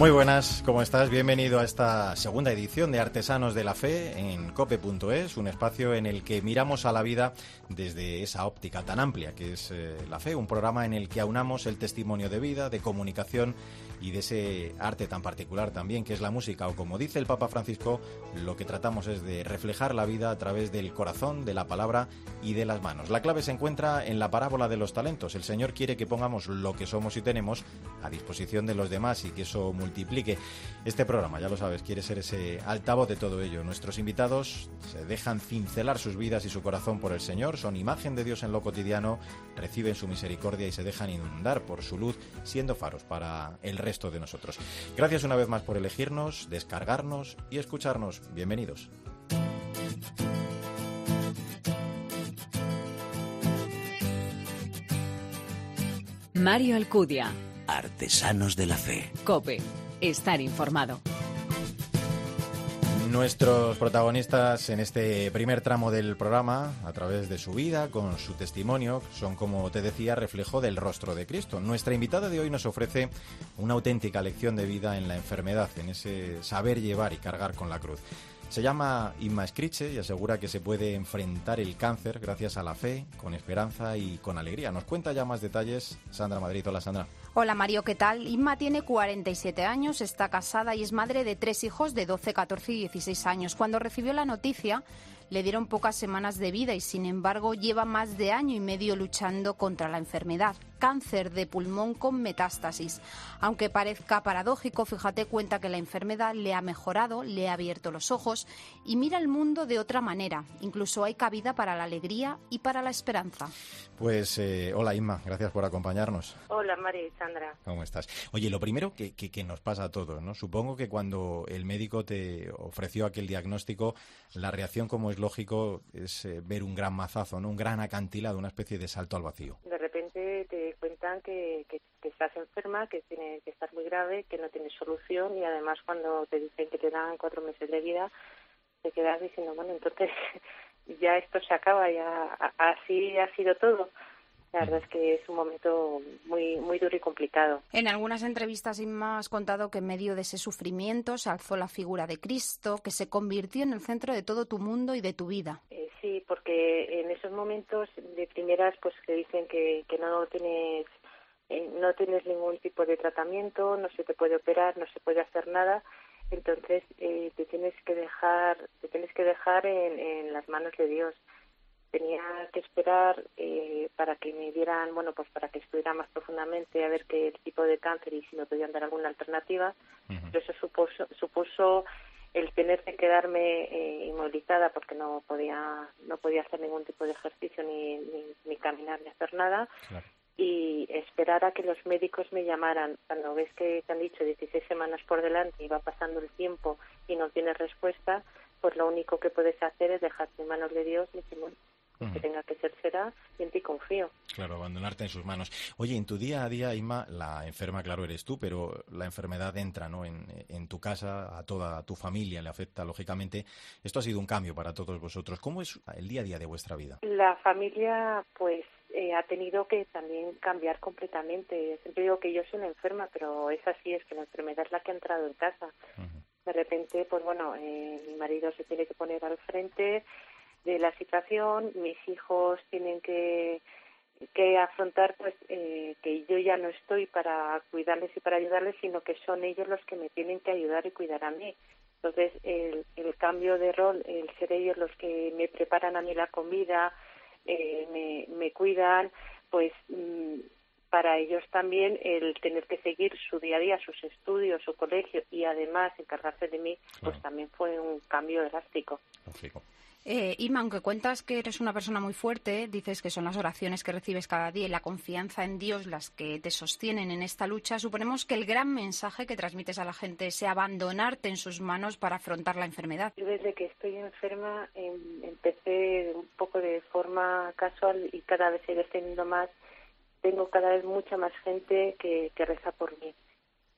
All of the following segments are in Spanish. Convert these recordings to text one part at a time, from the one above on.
Muy buenas, ¿cómo estás? Bienvenido a esta segunda edición de Artesanos de la Fe en cope.es, un espacio en el que miramos a la vida desde esa óptica tan amplia que es eh, la fe, un programa en el que aunamos el testimonio de vida, de comunicación y de ese arte tan particular también que es la música o como dice el Papa Francisco, lo que tratamos es de reflejar la vida a través del corazón, de la palabra y de las manos. La clave se encuentra en la parábola de los talentos. El Señor quiere que pongamos lo que somos y tenemos a disposición de los demás y que eso multiplique. Este programa, ya lo sabes, quiere ser ese altavoz de todo ello. Nuestros invitados se dejan cincelar sus vidas y su corazón por el Señor, son imagen de Dios en lo cotidiano, reciben su misericordia y se dejan inundar por su luz, siendo faros para el resto de nosotros. Gracias una vez más por elegirnos, descargarnos y escucharnos. Bienvenidos. Mario Alcudia. Artesanos de la Fe. Cope. Estar informado. Nuestros protagonistas en este primer tramo del programa, a través de su vida, con su testimonio, son, como te decía, reflejo del rostro de Cristo. Nuestra invitada de hoy nos ofrece una auténtica lección de vida en la enfermedad, en ese saber llevar y cargar con la cruz. Se llama Inma Scriche y asegura que se puede enfrentar el cáncer gracias a la fe, con esperanza y con alegría. Nos cuenta ya más detalles Sandra Madrid. Hola Sandra. Hola Mario, ¿qué tal? Inma tiene 47 años, está casada y es madre de tres hijos de 12, 14 y 16 años. Cuando recibió la noticia, le dieron pocas semanas de vida y sin embargo lleva más de año y medio luchando contra la enfermedad cáncer de pulmón con metástasis. Aunque parezca paradójico, fíjate cuenta que la enfermedad le ha mejorado, le ha abierto los ojos y mira el mundo de otra manera. Incluso hay cabida para la alegría y para la esperanza. Pues eh, hola Inma, gracias por acompañarnos. Hola María y Sandra. ¿Cómo estás? Oye, lo primero que, que, nos pasa a todos, ¿no? Supongo que cuando el médico te ofreció aquel diagnóstico, la reacción, como es lógico, es eh, ver un gran mazazo, ¿no? Un gran acantilado, una especie de salto al vacío. De repente te cuentan que, que, estás enferma, que tiene que estar muy grave, que no tienes solución y además cuando te dicen que te dan cuatro meses de vida, te quedas diciendo, bueno, entonces ya esto se acaba, ya así ha sido todo. La verdad es que es un momento muy, muy duro y complicado. En algunas entrevistas, Inma, has contado que en medio de ese sufrimiento se alzó la figura de Cristo, que se convirtió en el centro de todo tu mundo y de tu vida. Eh, sí, porque en esos momentos de primeras, pues te dicen que, que no tienes eh, no tienes ningún tipo de tratamiento, no se te puede operar, no se puede hacer nada, entonces eh, te tienes que dejar, te tienes que dejar en, en las manos de Dios tenía que esperar eh, para que me dieran, bueno, pues para que estuviera más profundamente a ver qué tipo de cáncer y si me podían dar alguna alternativa. Pero eso supuso, supuso el tener que quedarme eh, inmovilizada porque no podía no podía hacer ningún tipo de ejercicio ni, ni, caminar ni hacer nada. Y esperar a que los médicos me llamaran. Cuando ves que te han dicho 16 semanas por delante y va pasando el tiempo y no tienes respuesta pues lo único que puedes hacer es dejarte en manos de Dios y decir bueno que tenga que ser será y en ti confío. Claro, abandonarte en sus manos. Oye, en tu día a día, Inma, la enferma, claro, eres tú, pero la enfermedad entra ¿no? en, en tu casa, a toda tu familia, le afecta lógicamente. Esto ha sido un cambio para todos vosotros. ¿Cómo es el día a día de vuestra vida? La familia, pues, eh, ha tenido que también cambiar completamente. Siempre digo que yo soy una enferma, pero es así, es que la enfermedad es la que ha entrado en casa. De repente, pues bueno, eh, mi marido se tiene que poner al frente, de la situación, mis hijos tienen que, que afrontar pues eh, que yo ya no estoy para cuidarles y para ayudarles, sino que son ellos los que me tienen que ayudar y cuidar a mí. Entonces, el, el cambio de rol, el ser ellos los que me preparan a mí la comida, eh, me, me cuidan, pues mm, para ellos también el tener que seguir su día a día, sus estudios, su colegio y además encargarse de mí, pues también fue un cambio drástico. Eh, Irma, aunque cuentas que eres una persona muy fuerte, dices que son las oraciones que recibes cada día y la confianza en Dios las que te sostienen en esta lucha, suponemos que el gran mensaje que transmites a la gente es abandonarte en sus manos para afrontar la enfermedad. Yo desde que estoy enferma em, empecé un poco de forma casual y cada vez he teniendo más tengo cada vez mucha más gente que, que reza por mí.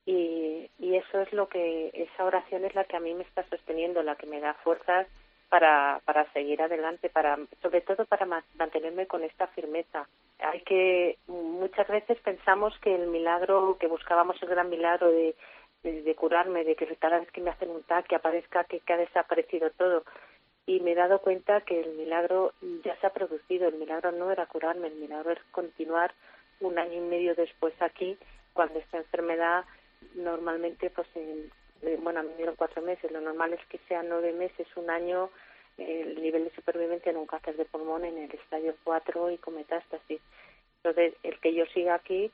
Y, y eso es lo que, esa oración es la que a mí me está sosteniendo, la que me da fuerzas para, para seguir adelante, para, sobre todo para mantenerme con esta firmeza. Hay que, muchas veces pensamos que el milagro, que buscábamos el gran milagro de, de, curarme, de que cada vez que me hacen un tac, que aparezca que, ha desaparecido todo. Y me he dado cuenta que el milagro ya se ha producido, el milagro no era curarme, el milagro es continuar un año y medio después aquí, cuando esta enfermedad normalmente, pues, en, bueno, a mí me dieron cuatro meses, lo normal es que sean nueve meses, un año, el nivel de supervivencia en un cáncer de pulmón en el estadio 4 y con metástasis. Entonces, el que yo siga aquí,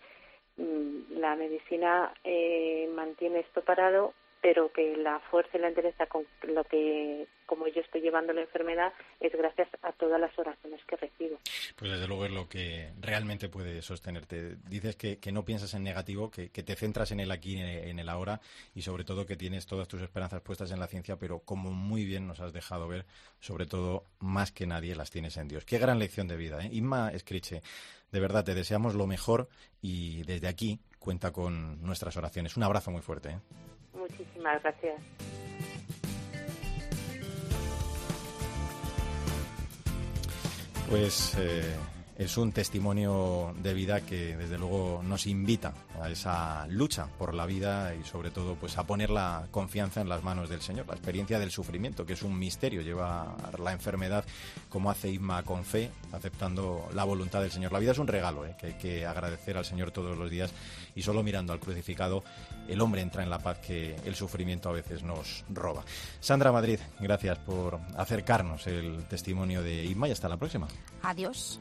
mm, la medicina eh, mantiene esto parado, pero que la fuerza y la entereza con lo que como yo estoy llevando la enfermedad es gracias a todas las oraciones que recibo. Pues desde luego es lo que realmente puede sostenerte. Dices que, no piensas en negativo, que, te centras en el aquí, en el ahora y sobre todo que tienes todas tus esperanzas puestas en la ciencia, pero como muy bien nos has dejado ver, sobre todo más que nadie las tienes en Dios. Qué gran lección de vida. ¿eh? Inma Escriche, de verdad te deseamos lo mejor y desde aquí cuenta con nuestras oraciones. Un abrazo muy fuerte. ¿eh? Muchísimas gracias. Pues eh, es un testimonio de vida que desde luego nos invita a esa lucha por la vida y sobre todo pues a poner la confianza en las manos del Señor, la experiencia del sufrimiento, que es un misterio, lleva la enfermedad como hace Isma con fe, aceptando la voluntad del Señor. La vida es un regalo ¿eh? que hay que agradecer al Señor todos los días y solo mirando al crucificado el hombre entra en la paz que el sufrimiento a veces nos roba. Sandra Madrid, gracias por acercarnos el testimonio de Isma y hasta la próxima. Adiós.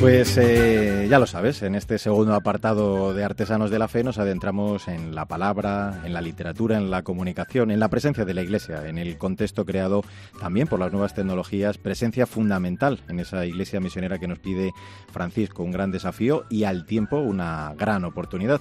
Pues eh, ya lo sabes, en este segundo apartado de Artesanos de la Fe nos adentramos en la palabra, en la literatura, en la comunicación, en la presencia de la Iglesia, en el contexto creado también por las nuevas tecnologías, presencia fundamental en esa Iglesia misionera que nos pide Francisco, un gran desafío y al tiempo una gran oportunidad.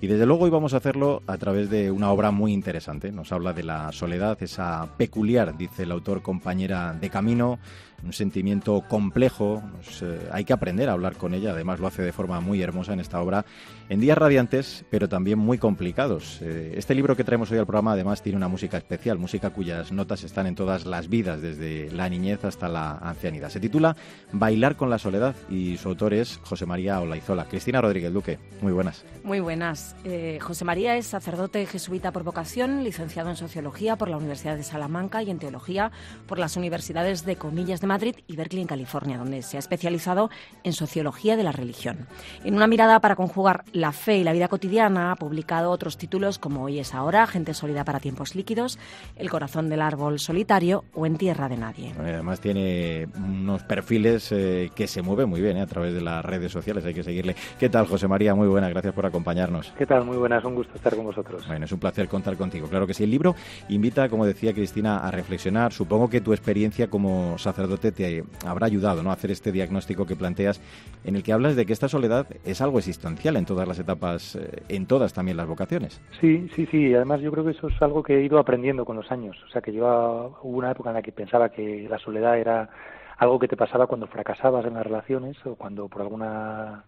Y desde luego hoy vamos a hacerlo a través de una obra muy interesante. Nos habla de la soledad, esa peculiar, dice el autor, compañera de camino, un sentimiento complejo. Eh, hay que aprender a hablar con ella, además lo hace de forma muy hermosa en esta obra, en días radiantes, pero también muy complicados. Eh, este libro que traemos hoy al programa además tiene una música especial, música cuyas notas están en todas las vidas, desde la niñez hasta la ancianidad. Se titula Bailar con la soledad y su autor es José María Olaizola. Cristina Rodríguez Duque, muy buenas. Muy buenas. Eh, José María es sacerdote jesuita por vocación, licenciado en Sociología por la Universidad de Salamanca y en Teología por las Universidades de Comillas de Madrid y Berkeley en California, donde se ha especializado en Sociología de la Religión. En una mirada para conjugar la fe y la vida cotidiana, ha publicado otros títulos como Hoy es ahora, Gente sólida para tiempos líquidos, El corazón del árbol solitario o En tierra de nadie. Además tiene unos perfiles eh, que se mueven muy bien eh, a través de las redes sociales, hay que seguirle. ¿Qué tal, José María? Muy buena, gracias por acompañarnos. ¿Qué tal? Muy buenas, un gusto estar con vosotros. Bueno, es un placer contar contigo. Claro que sí, el libro invita, como decía Cristina, a reflexionar. Supongo que tu experiencia como sacerdote te habrá ayudado ¿no? a hacer este diagnóstico que planteas, en el que hablas de que esta soledad es algo existencial en todas las etapas, eh, en todas también las vocaciones. Sí, sí, sí. Además, yo creo que eso es algo que he ido aprendiendo con los años. O sea, que yo hubo una época en la que pensaba que la soledad era algo que te pasaba cuando fracasabas en las relaciones o cuando por alguna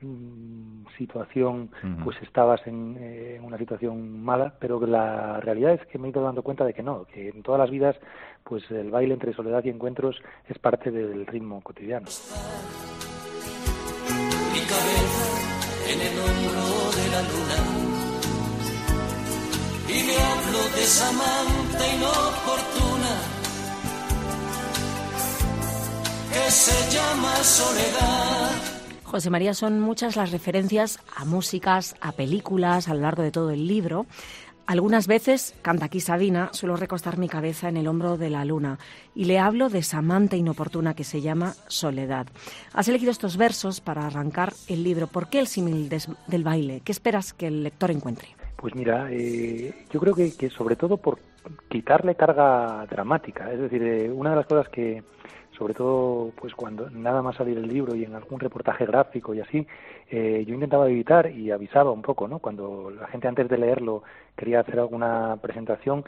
mm, situación pues estabas en, en, una situación mala pero la realidad es que me he ido dando cuenta de que no que en todas las vidas pues el baile entre soledad y encuentros es parte del ritmo cotidiano. Mi cabeza en el hombro de la luna y me hablo de Samantha inoportuna que se llama soledad. José María, son muchas las referencias a músicas, a películas a lo largo de todo el libro. Algunas veces, canta aquí Sabina, suelo recostar mi cabeza en el hombro de la luna y le hablo de esa amante inoportuna que se llama Soledad. Has elegido estos versos para arrancar el libro. ¿Por qué el símil del baile? ¿Qué esperas que el lector encuentre? Pues mira, eh, yo creo que, sobre todo por quitarle carga dramática. Es decir, eh, una de las cosas que sobre todo pues cuando nada más salir el libro y en algún reportaje gráfico y así, eh, yo intentaba evitar y avisaba un poco, ¿no? Cuando la gente antes de leerlo quería hacer alguna presentación,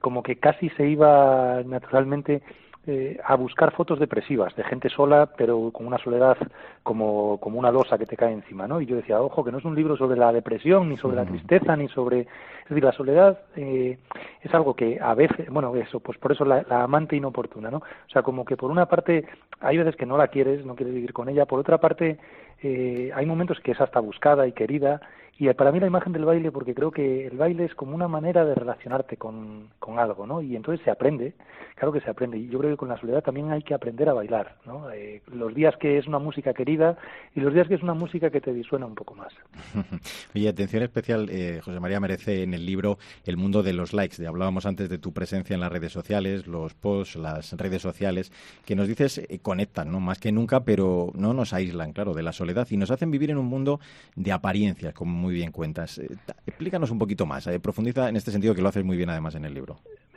como que casi se iba naturalmente eh, a buscar fotos depresivas de gente sola pero con una soledad como, como una losa que te cae encima ¿no? y yo decía ojo que no es un libro sobre la depresión ni sobre la tristeza ni sobre es decir la soledad eh, es algo que a veces bueno eso pues por eso la, la, amante inoportuna no o sea como que por una parte hay veces que no la quieres no quieres vivir con ella por otra parte eh, hay momentos que es hasta buscada y querida y para mí la imagen del baile, porque creo que el baile es como una manera de relacionarte con, con algo, ¿no? Y entonces se aprende, claro que se aprende. Y yo creo que con la soledad también hay que aprender a bailar, ¿no? Eh, los días que es una música querida y los días que es una música que te disuena un poco más. y atención especial, eh, José María, merece en el libro El mundo de los likes. Hablábamos antes de tu presencia en las redes sociales, los posts, las redes sociales, que nos dices eh, conectan, ¿no? Más que nunca, pero no nos aíslan, claro, de la soledad y nos hacen vivir en un mundo de apariencias, como muy bien cuentas. Eh, explícanos un poquito más, eh, profundiza en este sentido que lo haces muy bien además en el libro.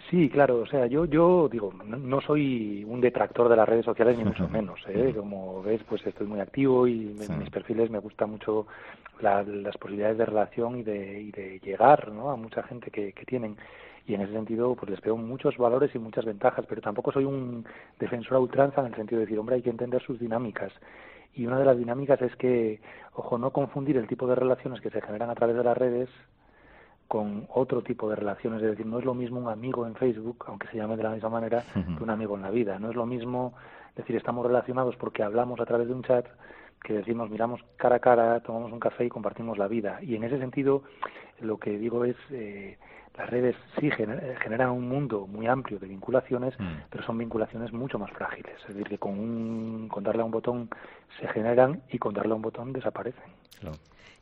Sí, claro, o sea, yo, yo digo, no, soy un detractor de las redes sociales ni mucho menos, ¿eh? como ves, pues estoy muy activo y en mis perfiles me gusta mucho las posibilidades de relación y de, y de llegar ¿no? a mucha gente que, que tienen y en ese sentido pues les veo muchos valores y muchas ventajas, pero tampoco soy un defensor a ultranza en el sentido de decir, hombre, hay que entender sus dinámicas y una de las dinámicas es que, ojo, no confundir el tipo de relaciones que se generan a través de las redes con otro tipo de relaciones, es decir, no es lo mismo un amigo en Facebook, aunque se llame de la misma manera, que un amigo en la vida, no es lo mismo decir estamos relacionados porque hablamos a través de un chat que decimos miramos cara a cara, tomamos un café y compartimos la vida. Y en ese sentido, lo que digo es, eh, las redes sí generan un mundo muy amplio de vinculaciones, mm. pero son vinculaciones mucho más frágiles. Es decir, que con, un, con darle a un botón se generan y con darle a un botón desaparecen.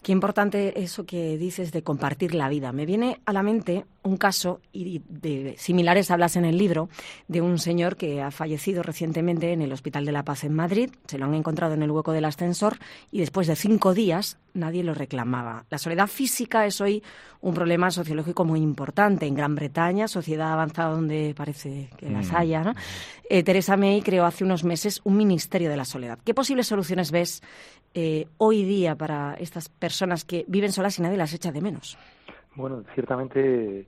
Qué importante eso que dices de compartir la vida. Me viene a la mente un caso, y de similares hablas en el libro, de un señor que ha fallecido recientemente en el Hospital de la Paz en Madrid. Se lo han encontrado en el hueco del ascensor y después de cinco días nadie lo reclamaba. La soledad física es hoy un problema sociológico muy importante. En Gran Bretaña, sociedad avanzada donde parece que las mm. haya, ¿no? Eh, Teresa May creó hace unos meses un Ministerio de la Soledad. ¿Qué posibles soluciones ves eh, hoy día para estas personas que viven solas y nadie las echa de menos? Bueno, ciertamente,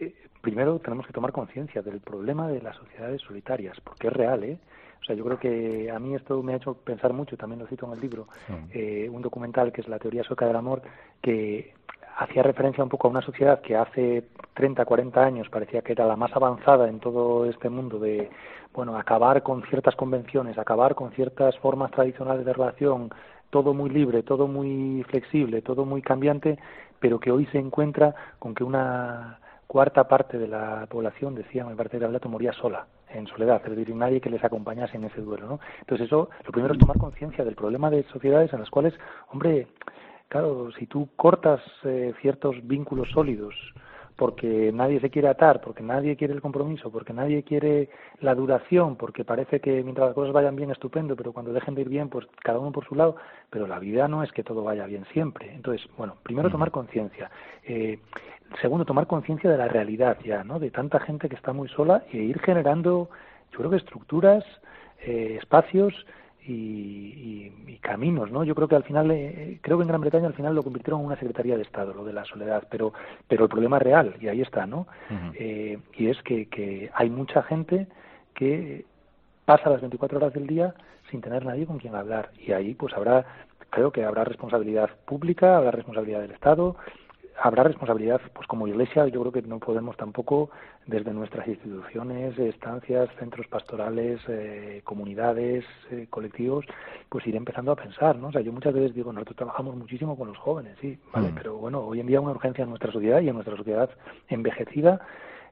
eh, primero tenemos que tomar conciencia del problema de las sociedades solitarias, porque es real, ¿eh? O sea, yo creo que a mí esto me ha hecho pensar mucho, también lo cito en el libro, eh, un documental que es La teoría sueca del amor, que hacía referencia un poco a una sociedad que hace 30, 40 años parecía que era la más avanzada en todo este mundo de, bueno, acabar con ciertas convenciones, acabar con ciertas formas tradicionales de relación, todo muy libre, todo muy flexible, todo muy cambiante, pero que hoy se encuentra con que una cuarta parte de la población, decía, me parece que Ablato, moría sola, en soledad, es decir, nadie que les acompañase en ese duelo, ¿no? Entonces eso, lo primero es tomar conciencia del problema de sociedades en las cuales, hombre, claro, si tú cortas eh, ciertos vínculos sólidos, porque nadie se quiere atar, porque nadie quiere el compromiso, porque nadie quiere la duración, porque parece que mientras las cosas vayan bien estupendo, pero cuando dejen de ir bien, pues cada uno por su lado, pero la vida no es que todo vaya bien siempre. Entonces, bueno, primero tomar conciencia. Eh, segundo, tomar conciencia de la realidad ya, ¿no? De tanta gente que está muy sola y ir generando, yo creo que estructuras, eh, espacios y, y, caminos, ¿no? Yo creo que al final, eh, creo que en Gran Bretaña al final lo convirtieron en una secretaría de Estado, lo de la soledad, pero, pero el problema es real y ahí está, ¿no? eh, y es que, que hay mucha gente que pasa las 24 horas del día sin tener nadie con quien hablar y ahí pues habrá, creo que habrá responsabilidad pública, habrá responsabilidad del Estado, habrá responsabilidad, pues como iglesia, yo creo que no podemos tampoco, desde nuestras instituciones, estancias, centros pastorales, eh, comunidades, eh, colectivos, pues ir empezando a pensar, ¿no? O sea, yo muchas veces digo, nosotros trabajamos muchísimo con los jóvenes, sí, ¿vale? Mm. Pero bueno, hoy en día una urgencia en nuestra sociedad y en nuestra sociedad envejecida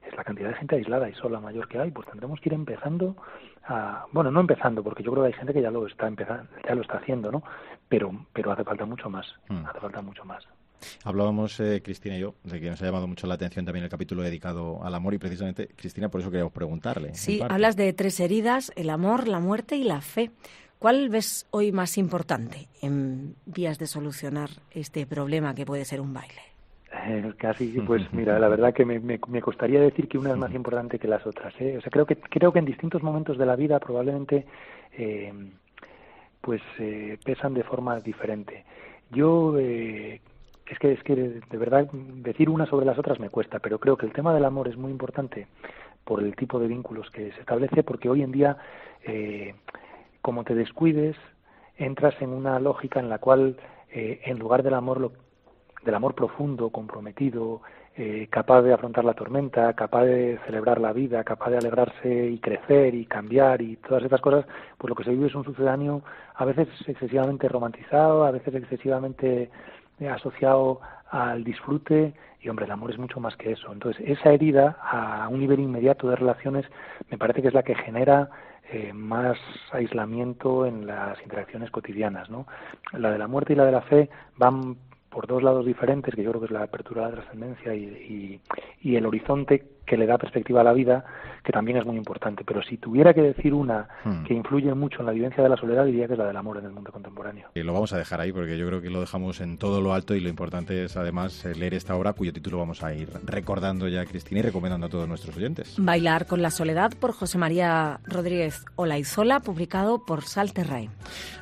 es la cantidad de gente aislada y sola mayor que hay, pues tendremos que ir empezando a, bueno, no empezando, porque yo creo que hay gente que ya lo está empezando, ya lo está haciendo, ¿no? Pero, pero hace falta mucho más, mm. hace falta mucho más. Hablábamos, eh, Cristina y yo, de que nos ha llamado mucho la atención también el capítulo dedicado al amor y precisamente, Cristina, por eso queríamos preguntarle. Sí, hablas de tres heridas, el amor, la muerte y la fe. ¿Cuál ves hoy más importante en vías de solucionar este problema que puede ser un baile? Eh, casi, pues mira, la verdad que me, me, costaría decir que una es más importante que las otras. ¿eh? O sea, creo que creo que en distintos momentos de la vida probablemente eh, pues eh, pesan de forma diferente. Yo eh, es que es que de verdad decir una sobre las otras me cuesta, pero creo que el tema del amor es muy importante por el tipo de vínculos que se establece, porque hoy en día, eh, como te descuides, entras en una lógica en la cual, eh, en lugar del amor, lo, del amor profundo, comprometido, eh, capaz de afrontar la tormenta, capaz de celebrar la vida, capaz de alegrarse y crecer y cambiar y todas estas cosas, pues lo que se vive es un sucedáneo a veces excesivamente romantizado, a veces excesivamente asociado al disfrute y hombre, el amor es mucho más que eso. Entonces, esa herida a un nivel inmediato de relaciones me parece que es la que genera eh, más aislamiento en las interacciones cotidianas, ¿no? La de la muerte y la de la fe van por dos lados diferentes, que yo creo que es la apertura de la trascendencia y, y, el horizonte que le da perspectiva a la vida, que también es muy importante. Pero si tuviera que decir una hmm. que influye mucho en la vivencia de la soledad, diría que es la del amor en el mundo contemporáneo. Y lo vamos a dejar ahí porque yo creo que lo dejamos en todo lo alto y lo importante es además leer esta obra cuyo título vamos a ir recordando ya, Cristina, y recomendando a todos nuestros oyentes. Bailar con la soledad por José María Rodríguez Olaizola, publicado por Salterray.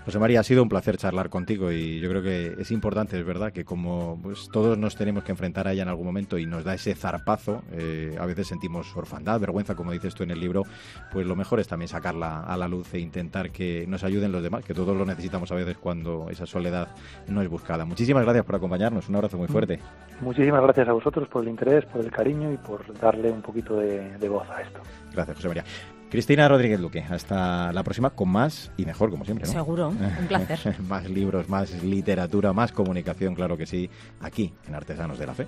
José María, ha sido un placer charlar contigo y yo creo que es importante, es verdad, que como pues, todos nos tenemos que enfrentar a ella en algún momento y nos da ese zarpazo, eh, a veces sentimos orfandad, vergüenza, como dices tú en el libro, pues lo mejor es también sacarla a la luz e intentar que nos ayuden los demás, que todos lo necesitamos a veces cuando esa soledad no es buscada. Muchísimas gracias por acompañarnos, un abrazo muy fuerte. Muchísimas gracias a vosotros por el interés, por el cariño y por darle un poquito de, de voz a esto. Gracias, José María. Cristina Rodríguez Luque, hasta la próxima con más y mejor, como siempre. ¿no? Seguro, un placer. más libros, más literatura, más comunicación, claro que sí, aquí en Artesanos de la Fe.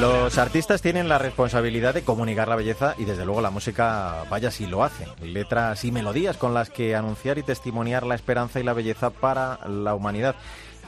Los artistas tienen la responsabilidad de comunicar la belleza y desde luego la música vaya si lo hace. Letras y melodías con las que anunciar y testimoniar la esperanza y la belleza para la humanidad.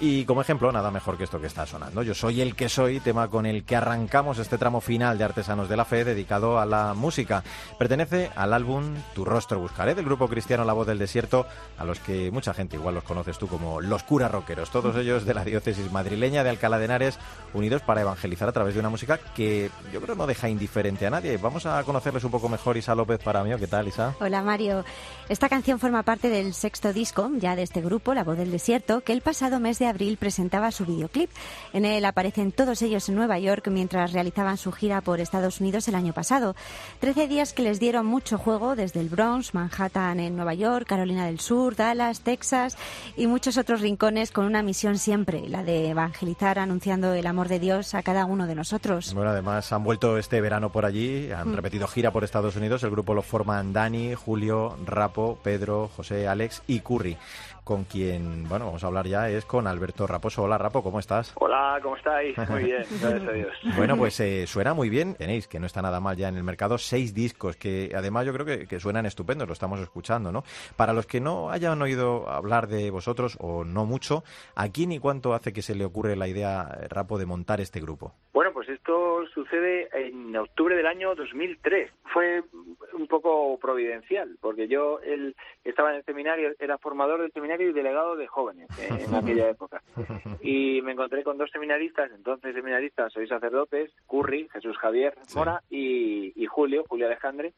Y como ejemplo, nada mejor que esto que está sonando. Yo soy el que soy, tema con el que arrancamos este tramo final de Artesanos de la Fe dedicado a la música. Pertenece al álbum Tu rostro buscaré del grupo cristiano La Voz del Desierto, a los que mucha gente igual los conoces tú como los curas rockeros, todos ellos de la diócesis madrileña de Alcalá de Henares, unidos para evangelizar a través de una música que yo creo no deja indiferente a nadie. Vamos a conocerles un poco mejor. Isa López para mí, ¿qué tal, Isa? Hola, Mario. Esta canción forma parte del sexto disco ya de este grupo, La Voz del Desierto, que el pasado mes de abril presentaba su videoclip. En él aparecen todos ellos en Nueva York mientras realizaban su gira por Estados Unidos el año pasado. Trece días que les dieron mucho juego desde el Bronx, Manhattan en Nueva York, Carolina del Sur, Dallas, Texas y muchos otros rincones con una misión siempre, la de evangelizar anunciando el amor de Dios a cada uno de nosotros. Bueno, además han vuelto este verano por allí, han mm. repetido gira por Estados Unidos. El grupo lo forman Dani, Julio, Rapo, Pedro, José, Alex y Curry con quien, bueno, vamos a hablar ya, es con Alberto Raposo. Hola, Rapo, ¿cómo estás? Hola, ¿cómo estáis? Muy bien, gracias a Dios. Bueno, pues eh, suena muy bien, tenéis, que no está nada mal ya en el mercado, seis discos, que además yo creo que, que, suenan estupendos, lo estamos escuchando, ¿no? Para los que no hayan oído hablar de vosotros, o no mucho, ¿a quién y cuánto hace que se le ocurre la idea, Rapo, de montar este grupo? Bueno, esto sucede en octubre del año 2003. Fue un poco providencial, porque yo él, estaba en el seminario, era formador del seminario y delegado de jóvenes en aquella época. Y me encontré con dos seminaristas, entonces seminaristas, soy sacerdotes, Curry, Jesús Javier Mora y, Julio, Julio Alejandre.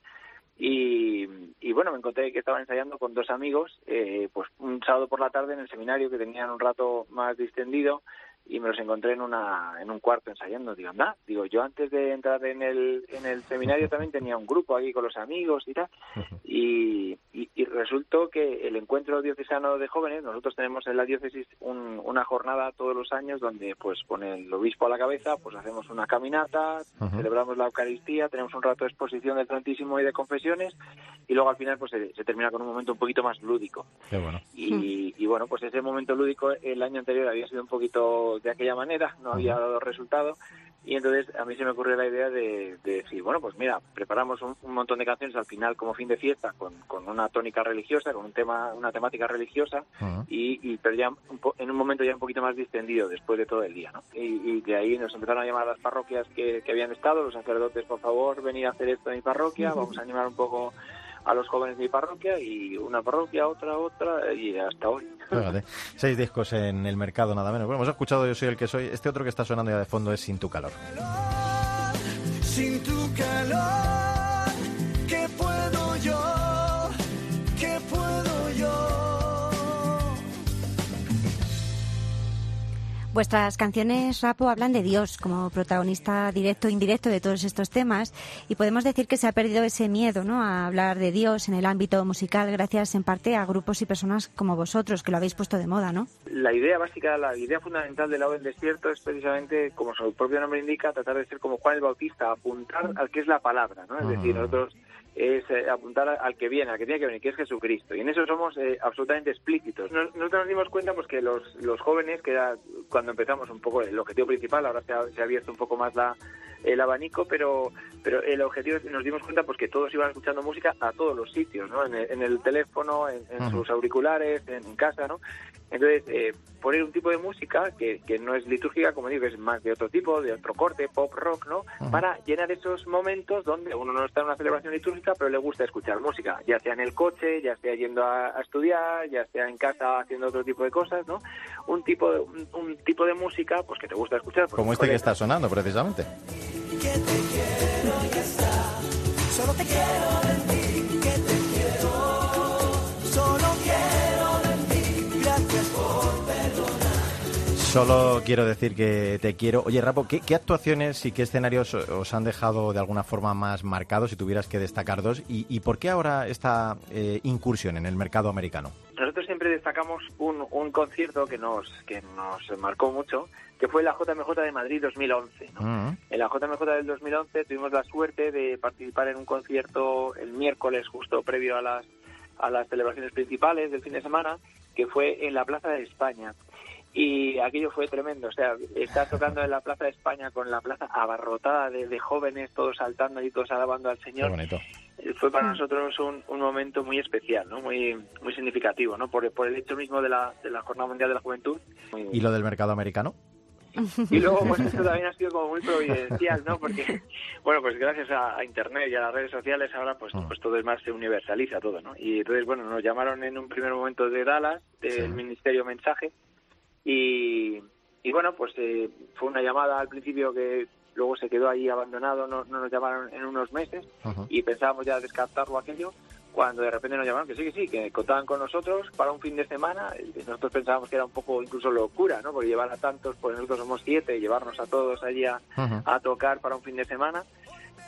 Y, bueno, me encontré que estaba ensayando con dos amigos, eh, pues un sábado por la tarde en el seminario que tenían un rato más distendido y me los encontré en una en un cuarto ensayando digo anda digo yo antes de entrar en el en el seminario también tenía un grupo aquí con los amigos y tal y, y, y, resultó que el encuentro diocesano de jóvenes, nosotros tenemos en la diócesis una jornada todos los años donde pues con el obispo a la cabeza pues hacemos una caminata, celebramos la Eucaristía, tenemos un rato de exposición del Santísimo y de confesiones y luego al final pues se, termina con un momento un poquito más lúdico. Y, y, bueno, pues ese momento lúdico el año anterior había sido un poquito de aquella manera, no había dado resultado y entonces a mí se me ocurrió la idea de, decir, bueno, pues mira, preparamos un, montón de canciones al final como fin de fiesta con, con una tónica religiosa, con un tema, una temática religiosa, y, y, pero ya en un momento ya un poquito más distendido después de todo el día, ¿no? Y, de ahí nos empezaron a llamar a las parroquias que, que habían estado, los sacerdotes, por favor, venir a hacer esto en mi parroquia, vamos a animar un poco a los jóvenes de mi parroquia y una parroquia, otra, otra y hasta hoy. seis discos en el mercado nada menos. Bueno, hemos escuchado Yo soy el que soy. Este otro que está sonando ya de fondo es Sin tu calor. Sin tu calor, Vuestras canciones, Rapo, hablan de Dios como protagonista directo e indirecto de todos estos temas y podemos decir que se ha perdido ese miedo ¿no? a hablar de Dios en el ámbito musical gracias en parte a grupos y personas como vosotros que lo habéis puesto de moda, ¿no? La idea básica, la idea fundamental del lado del desierto es precisamente, como su propio nombre indica, tratar de ser como Juan el Bautista, apuntar al que es la palabra, ¿no? Es decir, nosotros es eh, apuntar al que viene, al que tiene que venir, que es Jesucristo. Y en eso somos eh, absolutamente explícitos. nosotros nos dimos cuenta pues que los, los jóvenes, que era cuando empezamos un poco el objetivo principal, ahora se ha, se ha abierto un poco más la, el abanico, pero pero el objetivo es nos dimos cuenta pues que todos iban escuchando música a todos los sitios, ¿no? En el, teléfono, en, sus auriculares, en, casa, ¿no? Entonces, eh, poner un tipo de música que, que no es litúrgica, como digo, es más de otro tipo, de otro corte, pop, rock, ¿no? Para llenar esos momentos donde uno no está en una celebración litúrgica, pero le gusta escuchar música, ya sea en el coche, ya sea yendo a, estudiar, ya sea en casa haciendo otro tipo de cosas, ¿no? Un tipo de, un, tipo de música pues que te gusta escuchar. Como este que está sonando, precisamente. Solo te quiero Solo quiero decir que te quiero. Oye, Rapo, ¿qué, actuaciones y qué escenarios os han dejado de alguna forma más marcados si tuvieras que destacar dos? ¿Y, por qué ahora esta eh, incursión en el mercado americano? Destacamos un, un concierto que nos, que nos marcó mucho, que fue la JMJ de Madrid 2011. Mm. En la JMJ del 2011 tuvimos la suerte de participar en un concierto el miércoles justo previo a las, a las celebraciones principales del fin de semana, que fue en la Plaza de España y aquello fue tremendo. O sea, estar tocando en la Plaza de España con la plaza abarrotada de, jóvenes, todos saltando y todos alabando al Señor. Fue para nosotros un, un, momento muy especial, ¿no? Muy muy significativo, ¿no? Por, por el hecho mismo de la, de la Jornada Mundial de la Juventud. ¿Y lo del mercado americano? Y luego, pues esto también ha sido como muy providencial, ¿no? Porque, bueno, pues gracias a, Internet y a las redes sociales ahora, pues, pues todo es más, se universaliza todo, ¿no? Y entonces, bueno, nos llamaron en un primer momento de Dallas, del Ministerio Mensaje, y, y bueno, pues eh, fue una llamada al principio que luego se quedó ahí abandonado, no, nos llamaron en unos meses y pensábamos ya descartarlo aquello cuando de repente nos llamaron que sí, que sí, que contaban con nosotros para un fin de semana. Nosotros pensábamos que era un poco incluso locura, ¿no? Porque llevar a tantos, pues nosotros somos siete, llevarnos a todos allí a, tocar para un fin de semana.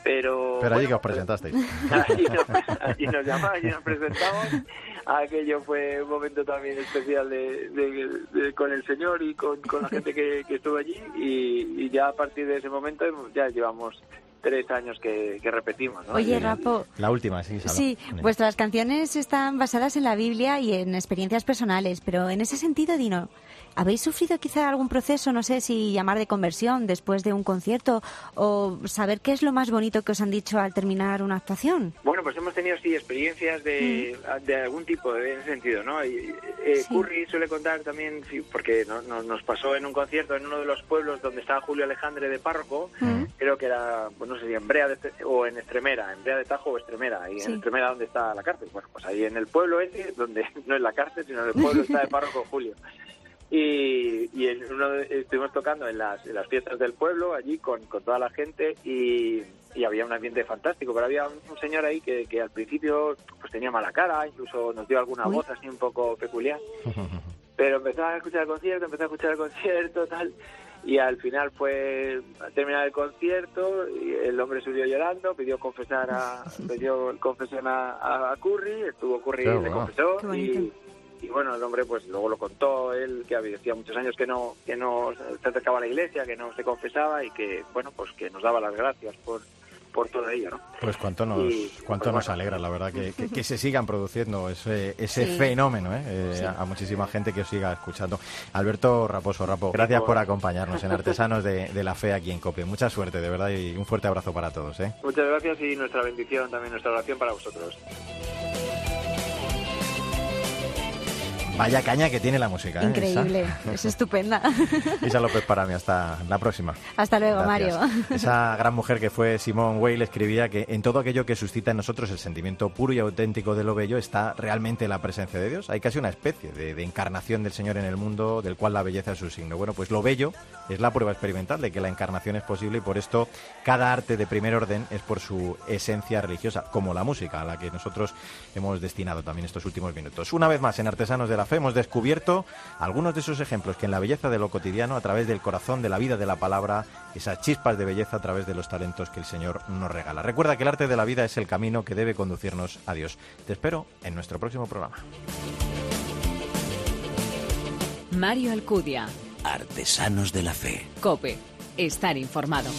Pero, pero allí que os presentasteis. Allí nos, nos llamamos, allí nos presentamos aquello fue un momento también especial de, con el Señor y con, la gente que, estuvo allí y, ya a partir de ese momento ya llevamos tres años que, repetimos. Oye, Rapo. La última, sí. Sí, vuestras canciones están basadas en la Biblia y en experiencias personales, pero en ese sentido, Dino, ¿Habéis sufrido quizá algún proceso, no sé si llamar de conversión después de un concierto o saber qué es lo más bonito que os han dicho al terminar una actuación? Bueno, pues hemos tenido sí experiencias de, mm. de algún tipo en ese sentido, ¿no? Eh, Curry suele contar también, porque nos pasó en un concierto en uno de los pueblos donde estaba Julio Alejandre de párroco, mm. creo que era, no sé si en Brea o en Estremera, en Brea de Tajo o Estremera, y en Estremera donde está la cárcel. Bueno, pues ahí en el pueblo ese, donde no es la cárcel, sino en el pueblo está de párroco Julio. Y, y en uno estuvimos tocando en las, en las fiestas del pueblo, allí con, con toda la gente, y, y, había un ambiente fantástico. Pero había un, señor ahí que, que, al principio pues tenía mala cara, incluso nos dio alguna voz así un poco peculiar. Pero empezaba a escuchar el concierto, empezó a escuchar el concierto, tal. Y al final fue a terminar el concierto y el hombre subió llorando pidió confesar a pidió confesión a, a Curry estuvo Curry y le confesó y, y, bueno el hombre pues luego lo contó él que había muchos años que no que no se acercaba a la iglesia que no se confesaba y que bueno pues que nos daba las gracias por por todo ello, ¿no? Pues cuánto nos, cuánto nos alegra, la verdad, que, que, se sigan produciendo ese, ese fenómeno, ¿eh? eh a, muchísima gente que os siga escuchando. Alberto Raposo, Rapo, gracias por acompañarnos en Artesanos de, de, la Fe aquí en COPE. Mucha suerte, de verdad, y un fuerte abrazo para todos, ¿eh? Muchas gracias y nuestra bendición, también nuestra oración para vosotros. Vaya caña que tiene la música. ¿eh? Increíble, es estupenda. Isa López para mí, hasta la próxima. Hasta luego, Mario. Esa gran mujer que fue Simone Weil escribía que en todo aquello que suscita en nosotros el sentimiento puro y auténtico de lo bello está realmente la presencia de Dios. Hay casi una especie de, encarnación del Señor en el mundo, del cual la belleza es su signo. Bueno, pues lo bello es la prueba experimental de que la encarnación es posible y por esto cada arte de primer orden es por su esencia religiosa, como la música, a la que nosotros hemos destinado también estos últimos minutos. Una vez más en Artesanos de la hemos descubierto algunos de esos ejemplos que en la belleza de lo cotidiano, a través del corazón, de la vida, de la palabra, esas chispas de belleza a través de los talentos que el Señor nos regala. Recuerda que el arte de la vida es el camino que debe conducirnos a Dios. Te espero en nuestro próximo programa. Mario Alcudia. Artesanos de la Fe. Cope. Estar informado.